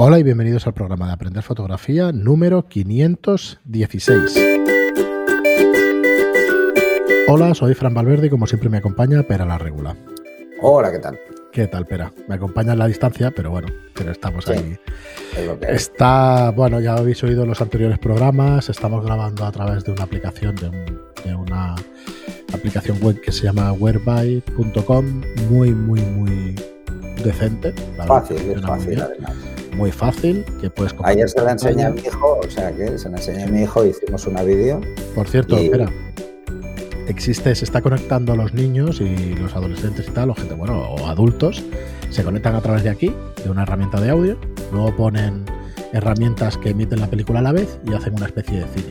Hola y bienvenidos al programa de Aprender Fotografía número 516. Hola, soy Fran Valverde y como siempre me acompaña Pera la Regula. Hola, ¿qué tal? ¿Qué tal, Pera? Me acompaña en la distancia, pero bueno, pero estamos ahí. Está, bueno, ya habéis oído los anteriores programas, estamos grabando a través de una aplicación, de, una aplicación web que se llama whereby.com, muy, muy, muy decente. fácil, es fácil, además muy fácil que puedes Ayer se la enseñé a mi hijo, o sea que se la enseñé a mi hijo, hicimos una vídeo. Por cierto, espera. Existe, se está conectando a los niños y los adolescentes y tal, o gente, bueno, o adultos, se conectan a través de aquí, de una herramienta de audio, luego ponen herramientas que emiten la película a la vez y hacen una especie de cine.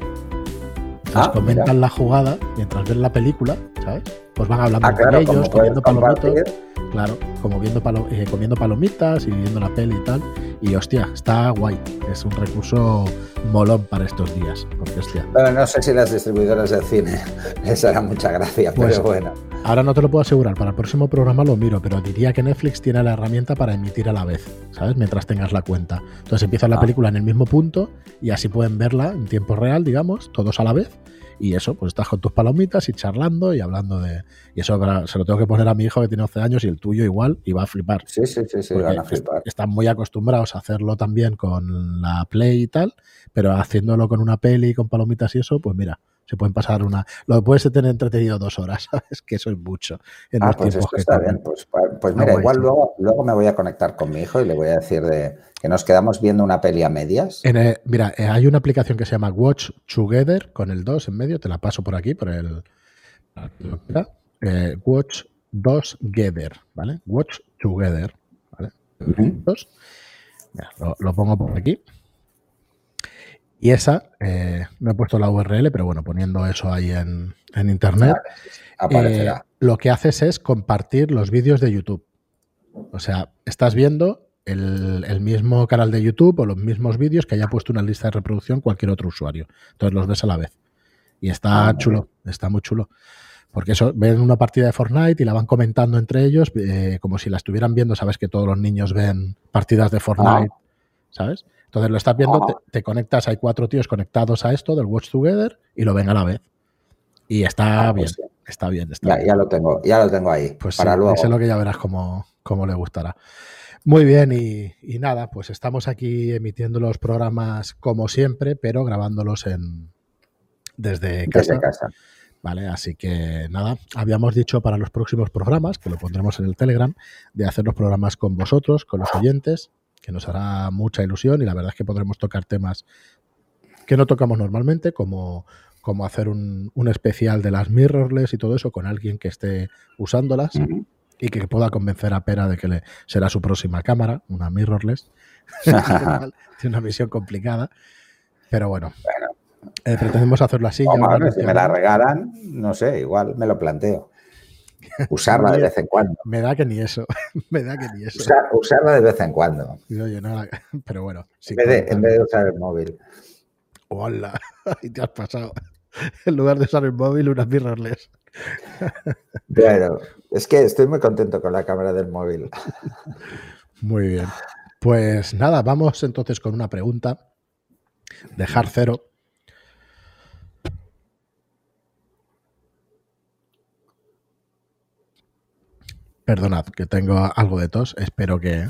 Entonces ah, comentan la jugada mientras ven la película, ¿sabes? Pues van hablando ah, con ellos, comiendo palomitos. Claro, como viendo eh, comiendo palomitas y viendo la peli y tal. Y hostia, está guay. Es un recurso molón para estos días. Porque, hostia. Bueno, no sé si las distribuidoras de cine les hará mucha gracia, pero pues, bueno. Ahora no te lo puedo asegurar, para el próximo programa lo miro, pero diría que Netflix tiene la herramienta para emitir a la vez, ¿sabes? Mientras tengas la cuenta. Entonces empieza la ah. película en el mismo punto y así pueden verla en tiempo real, digamos, todos a la vez y eso, pues estás con tus palomitas y charlando y hablando de. Y eso se lo tengo que poner a mi hijo que tiene 11 años y el tuyo igual y va a flipar. Sí, sí, sí, sí van a flipar. Están muy acostumbrados a hacerlo también con la Play y tal, pero haciéndolo con una peli, con palomitas y eso, pues mira, se pueden pasar una. Lo puedes tener entretenido dos horas, ¿sabes? Que eso es mucho. En ah, pues esto está bien. Pues, pues mira, igual luego, luego me voy a conectar con mi hijo y le voy a decir de que nos quedamos viendo una peli a medias. mira, eh, hay una aplicación que se llama Watch Together con el 2 en medio. Te la paso por aquí, por el. Eh, Watch 2 Together, ¿vale? Watch Together, ¿vale? lo, lo pongo por aquí. Y esa, eh, no he puesto la URL, pero bueno, poniendo eso ahí en, internet, aparecerá. Eh, lo que haces es compartir los vídeos de YouTube. O sea, estás viendo el, mismo canal de YouTube o los mismos vídeos que haya puesto una lista de reproducción cualquier otro usuario. Entonces los ves a la vez. Y está ah, chulo, está muy chulo. Porque eso, ven una partida de Fortnite y la van comentando entre ellos, eh, como si la estuvieran viendo. Sabes que todos los niños ven partidas de Fortnite, ah. ¿Sabes? Entonces lo estás viendo, te, conectas, hay cuatro tíos conectados a esto del Watch Together y lo ven a la vez. Y está ah, pues bien, está bien. Está ya, lo tengo, ya lo tengo ahí. Pues para luego. Eso es lo que ya verás cómo, le gustará. Muy bien, y, nada, pues estamos aquí emitiendo los programas como siempre, pero grabándolos en desde casa. Desde casa. Vale, así que nada, habíamos dicho para los próximos programas, que lo pondremos en el Telegram, de hacer los programas con vosotros, con los oyentes, que nos hará mucha ilusión y la verdad es que podremos tocar temas que no tocamos normalmente, como, como hacer un, especial de las mirrorless y todo eso con alguien que esté usándolas y que pueda convencer a Pera de que le, será su próxima cámara, una mirrorless. Tiene una misión complicada, pero bueno. Eh, pretendemos hacerlo así. si me la regalan, no sé, igual me lo planteo. Usarla de vez en cuando. Me da que ni eso. Me da que ni eso. usarla de vez en cuando. pero bueno. en, vez de, usar el móvil. Hola, ahí te has pasado. En lugar de usar el móvil, unas mirrorless. Bueno, es que estoy muy contento con la cámara del móvil. Muy bien. Pues nada, vamos entonces con una pregunta de Hard Zero Perdonad, que tengo algo de tos. Espero que,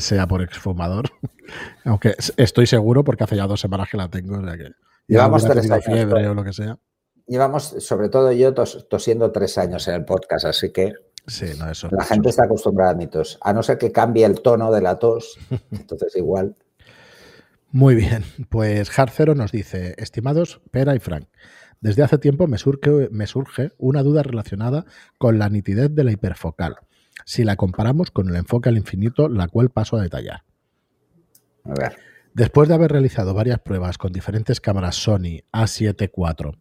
sea por exfumador. Aunque estoy seguro porque hace ya dos semanas que la tengo. O sea que Llevamos tres años. fiebre o lo que sea. Llevamos, sobre todo yo, tosiendo tres años en el podcast, así que sí, no, eso, la gente está acostumbrada a mi tos. A no ser que cambie el tono de la tos, entonces igual. Muy bien, pues Harcero nos dice, estimados Pera y Frank, desde hace tiempo me surge, me surge una duda relacionada con la nitidez de la hiperfocal, si la comparamos con el enfoque al infinito, la cual paso a detallar. A ver. Después de haber realizado varias pruebas con diferentes cámaras Sony A7 IV,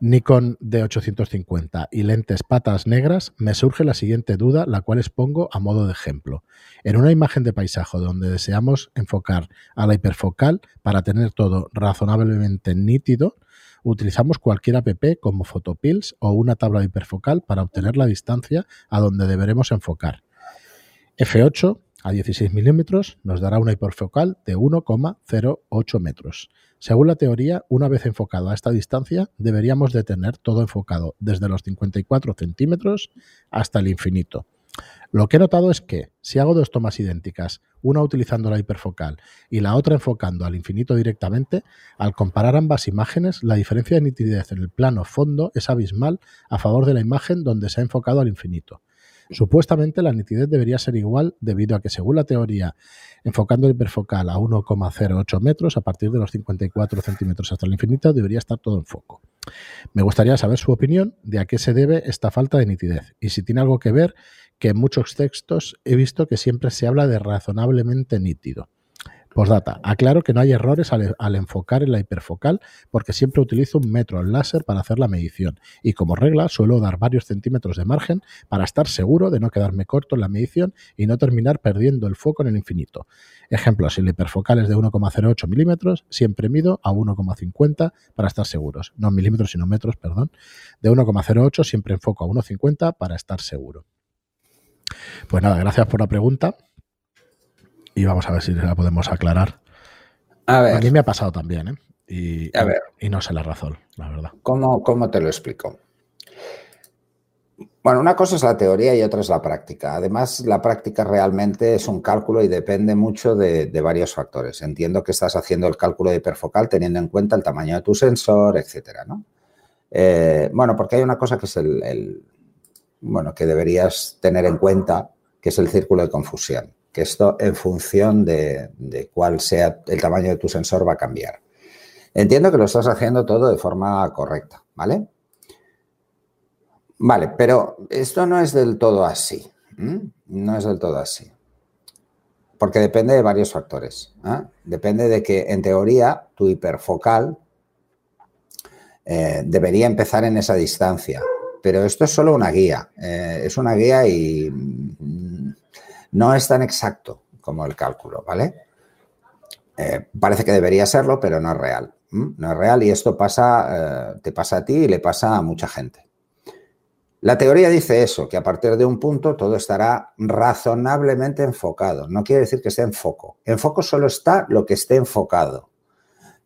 Nikon D850 y lentes patas negras, me surge la siguiente duda, la cual expongo a modo de ejemplo. En una imagen de paisaje donde deseamos enfocar a la hiperfocal para tener todo razonablemente nítido, utilizamos cualquier app como Photopills o una tabla hiperfocal para obtener la distancia a donde deberemos enfocar. F8 a 16 milímetros nos dará una hiperfocal de 1,08 metros. Según la teoría, una vez enfocado a esta distancia, deberíamos de tener todo enfocado desde los 54 centímetros hasta el infinito. Lo que he notado es que si hago dos tomas idénticas, una utilizando la hiperfocal y la otra enfocando al infinito directamente, al comparar ambas imágenes, la diferencia de nitidez en el plano fondo es abismal a favor de la imagen donde se ha enfocado al infinito. Supuestamente la nitidez debería ser igual debido a que según la teoría, enfocando el hiperfocal a 1,08 metros, a partir de los 54 centímetros hasta el infinito, debería estar todo en foco. Me gustaría saber su opinión de a qué se debe esta falta de nitidez y si tiene algo que ver que en muchos textos he visto que siempre se habla de razonablemente nítido. Postdata. Aclaro que no hay errores al, enfocar en la hiperfocal porque siempre utilizo un metro al láser para hacer la medición y como regla suelo dar varios centímetros de margen para estar seguro de no quedarme corto en la medición y no terminar perdiendo el foco en el infinito. Ejemplo, si la hiperfocal es de 1,08 milímetros, siempre mido a 1,50 para estar seguros. No milímetros, sino metros, perdón. De 1,08 siempre enfoco a 1,50 para estar seguro. Pues nada, gracias por la pregunta y vamos a ver si la podemos aclarar. A ver. A mí me ha pasado también, ¿eh? Y, a ver. y no sé la razón, la verdad. ¿Cómo, ¿Cómo te lo explico? Bueno, una cosa es la teoría y otra es la práctica. Además, la práctica realmente es un cálculo y depende mucho de, varios factores. Entiendo que estás haciendo el cálculo de hiperfocal teniendo en cuenta el tamaño de tu sensor, etcétera, ¿no? Eh, bueno, porque hay una cosa que es el, bueno, que deberías tener en cuenta, que es el círculo de confusión esto en función de, cuál sea el tamaño de tu sensor va a cambiar. Entiendo que lo estás haciendo todo de forma correcta, ¿vale? Vale, pero esto no es del todo así. No es del todo así. Porque depende de varios factores. ¿eh? Depende de que, en teoría, tu hiperfocal eh, debería empezar en esa distancia. Pero esto es solo una guía. Eh, es una guía y no es tan exacto como el cálculo, ¿vale? Eh, parece que debería serlo, pero no es real. No es real y esto pasa, eh, te pasa a ti y le pasa a mucha gente. La teoría dice eso, que a partir de un punto todo estará razonablemente enfocado. No quiere decir que esté en foco. En foco solo está lo que esté enfocado.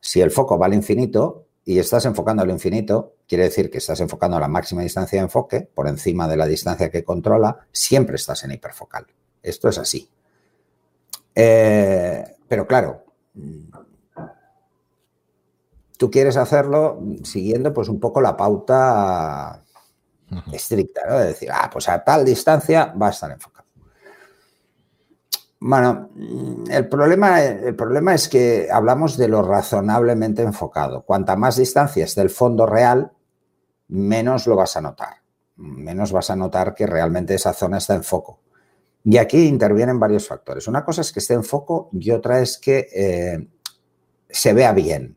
Si el foco va al infinito y estás enfocando al infinito, quiere decir que estás enfocando a la máxima distancia de enfoque, por encima de la distancia que controla, siempre estás en hiperfocal. Esto es así. Eh, pero claro, tú quieres hacerlo siguiendo pues un poco la pauta estricta, ¿no? De decir, ah, pues a tal distancia va a estar enfocado. Bueno, el problema, el problema es que hablamos de lo razonablemente enfocado. Cuanta más distancia esté el fondo real, menos lo vas a notar. Menos vas a notar que realmente esa zona está en foco. Y aquí intervienen varios factores. Una cosa es que esté en foco y otra es que eh, se vea bien.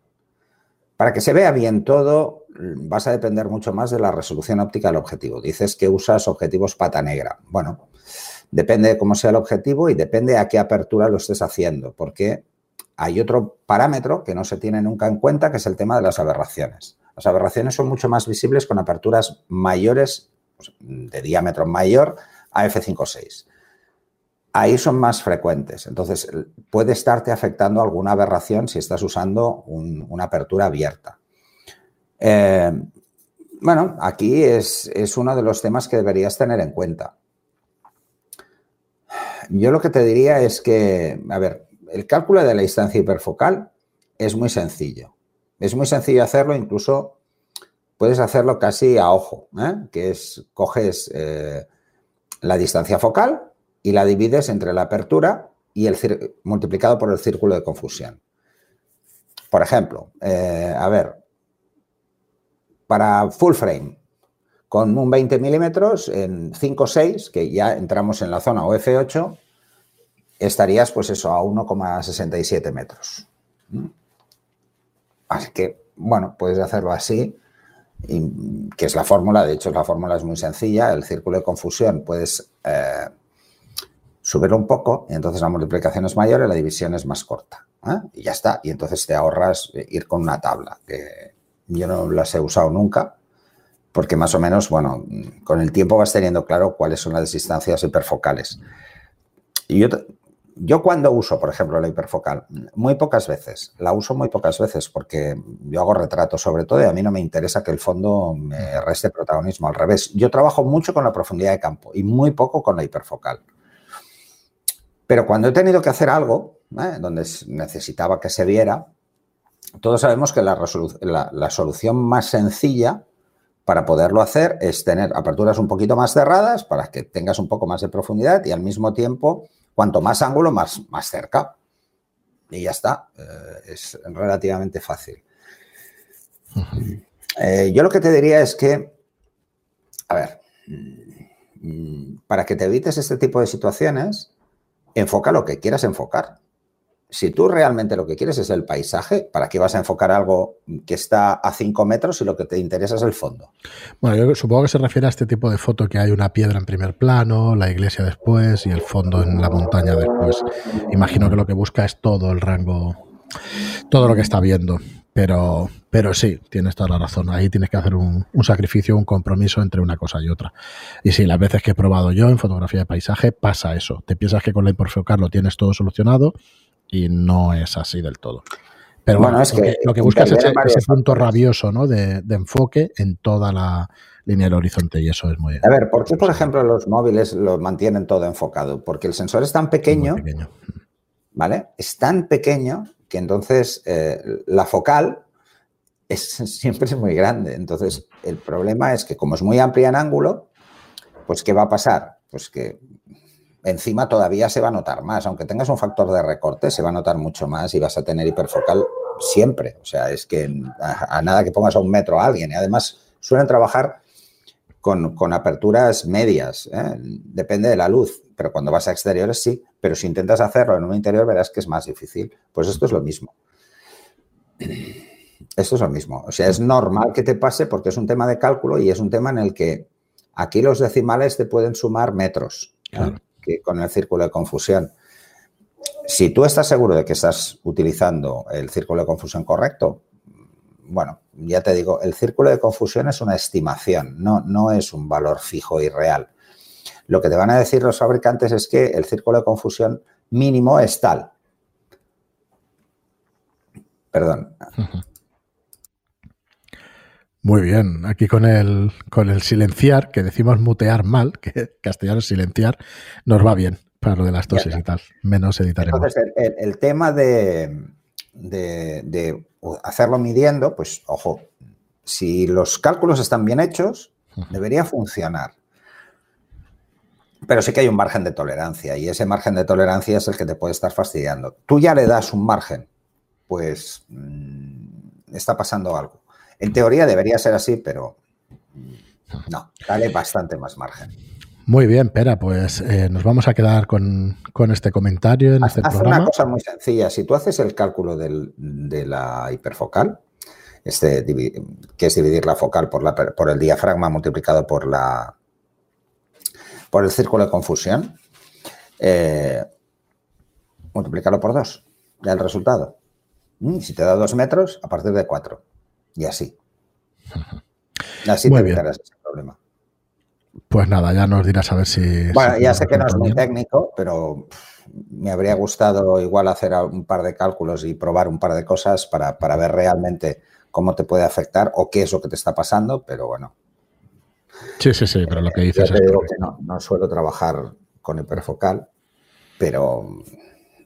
Para que se vea bien todo, vas a depender mucho más de la resolución óptica del objetivo. Dices que usas objetivos pata negra. Bueno, depende de cómo sea el objetivo y depende a qué apertura lo estés haciendo, porque hay otro parámetro que no se tiene nunca en cuenta, que es el tema de las aberraciones. Las aberraciones son mucho más visibles con aperturas mayores, pues, de diámetro mayor a f5.6 ahí son más frecuentes. Entonces, puede estarte afectando alguna aberración si estás usando una apertura abierta. Eh, bueno, aquí es, uno de los temas que deberías tener en cuenta. Yo lo que te diría es que, a ver, el cálculo de la distancia hiperfocal es muy sencillo. Es muy sencillo hacerlo, incluso puedes hacerlo casi a ojo, ¿eh? que es, coges eh, la distancia focal, y la divides entre la apertura y el multiplicado por el círculo de confusión. Por ejemplo, eh, a ver, para full frame, con un 20 milímetros en 5,6, que ya entramos en la zona OF8, estarías pues eso a 1,67 metros. Así que, bueno, puedes hacerlo así, que es la fórmula, de hecho la fórmula es muy sencilla, el círculo de confusión puedes eh, subirlo un poco y entonces la multiplicación es mayor y la división es más corta. ¿eh? Y ya está. Y entonces te ahorras ir con una tabla, que yo no las he usado nunca, porque más o menos, bueno, con el tiempo vas teniendo claro cuáles son las distancias hiperfocales. Y yo yo cuando uso, por ejemplo, la hiperfocal, muy pocas veces, la uso muy pocas veces porque yo hago retratos sobre todo y a mí no me interesa que el fondo me reste protagonismo, al revés. Yo trabajo mucho con la profundidad de campo y muy poco con la hiperfocal. Pero cuando he tenido que hacer algo, ¿eh? donde necesitaba que se viera, todos sabemos que la, la solución más sencilla para poderlo hacer es tener aperturas un poquito más cerradas para que tengas un poco más de profundidad y al mismo tiempo Cuanto más ángulo, más, más cerca. Y ya está. Eh, es relativamente fácil. Eh, yo lo que te diría es que, a ver, mm, para que te evites este tipo de situaciones, enfoca lo que quieras enfocar si tú realmente lo que quieres es el paisaje, ¿para qué vas a enfocar algo que está a 5 metros y lo que te interesa es el fondo? Bueno, yo supongo que se refiere a este tipo de foto que hay una piedra en primer plano, la iglesia después y el fondo en la montaña después. Imagino que lo que busca es todo el rango, todo lo que está viendo. Pero, pero sí, tienes toda la razón. Ahí tienes que hacer un, un, sacrificio, un compromiso entre una cosa y otra. Y sí, las veces que he probado yo en fotografía de paisaje pasa eso. Te piensas que con la hiperfocal lo tienes todo solucionado y no es así del todo. Pero bueno, es que, lo que buscas es ese, punto rabioso ¿no? de, enfoque en toda la línea del horizonte y eso es muy... A ver, ¿por qué, por ejemplo, los móviles lo mantienen todo enfocado? Porque el sensor es tan pequeño, ¿vale? Es tan pequeño que entonces eh, la focal es, siempre es muy grande. Entonces, el problema es que como es muy amplia en ángulo, pues ¿qué va a pasar? Pues que encima todavía se va a notar más. Aunque tengas un factor de recorte, se va a notar mucho más y vas a tener hiperfocal siempre. O sea, es que a, nada que pongas a un metro a alguien. Y además suelen trabajar con, aperturas medias. ¿eh? Depende de la luz. Pero cuando vas a exteriores sí. Pero si intentas hacerlo en un interior verás que es más difícil. Pues esto es lo mismo. Esto es lo mismo. O sea, es normal que te pase porque es un tema de cálculo y es un tema en el que aquí los decimales te pueden sumar metros. Claro con el círculo de confusión. Si tú estás seguro de que estás utilizando el círculo de confusión correcto, bueno, ya te digo, el círculo de confusión es una estimación, no, no es un valor fijo y real. Lo que te van a decir los fabricantes es que el círculo de confusión mínimo es tal. Perdón. Muy bien, aquí con el, con el silenciar, que decimos mutear mal, que castellano es silenciar, nos va bien para lo de las toses y tal, menos editaremos. Entonces, el, tema de, de, hacerlo midiendo, pues ojo, si los cálculos están bien hechos, debería funcionar. Pero sí que hay un margen de tolerancia y ese margen de tolerancia es el que te puede estar fastidiando. Tú ya le das un margen, pues mm, está pasando algo. En teoría debería ser así, pero no, dale bastante más margen. Muy bien, Pera, pues eh, nos vamos a quedar con, este comentario en este programa. una cosa muy sencilla. Si tú haces el cálculo de la hiperfocal, este, que es dividir la focal por, la, por el diafragma multiplicado por, la, por el círculo de confusión, eh, multiplicarlo por dos, ya el resultado. Mm, si te da dos metros, a partir de cuatro. Y así. Así te evitarás ese problema. Pues nada, ya nos dirás a ver si. Bueno, ya sé que no es muy técnico, pero me habría gustado igual hacer un par de cálculos y probar un par de cosas para, ver realmente cómo te puede afectar o qué es lo que te está pasando, pero bueno. Sí, sí, sí, pero lo que dices es. Digo que no, no suelo trabajar con hiperfocal, pero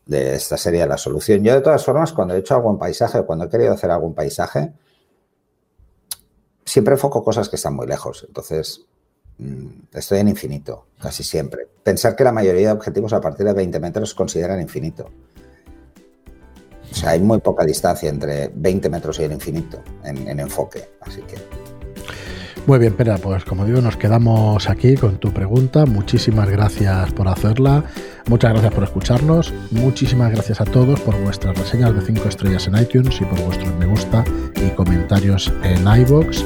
de esta sería la solución. Yo, de todas formas, cuando he hecho algún paisaje o cuando he querido hacer algún paisaje, siempre enfoco cosas que están muy lejos. Entonces, estoy en infinito, casi siempre. Pensar que la mayoría de objetivos a partir de 20 metros consideran infinito. O sea, hay muy poca distancia entre 20 metros y el infinito en, en enfoque. Así que. Muy bien, Pera, pues como digo, nos quedamos aquí con tu pregunta. Muchísimas gracias por hacerla. Muchas gracias por escucharnos. Muchísimas gracias a todos por vuestras reseñas de 5 estrellas en iTunes y por vuestros me gusta y comentarios en iBox.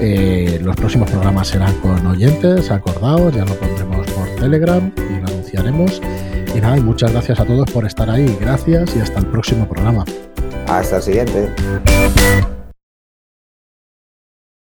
Eh, los próximos programas serán con oyentes, acordaos, ya lo pondremos por Telegram y lo anunciaremos. Y nada, muchas gracias a todos por estar ahí. Gracias y hasta el próximo programa. Hasta el siguiente.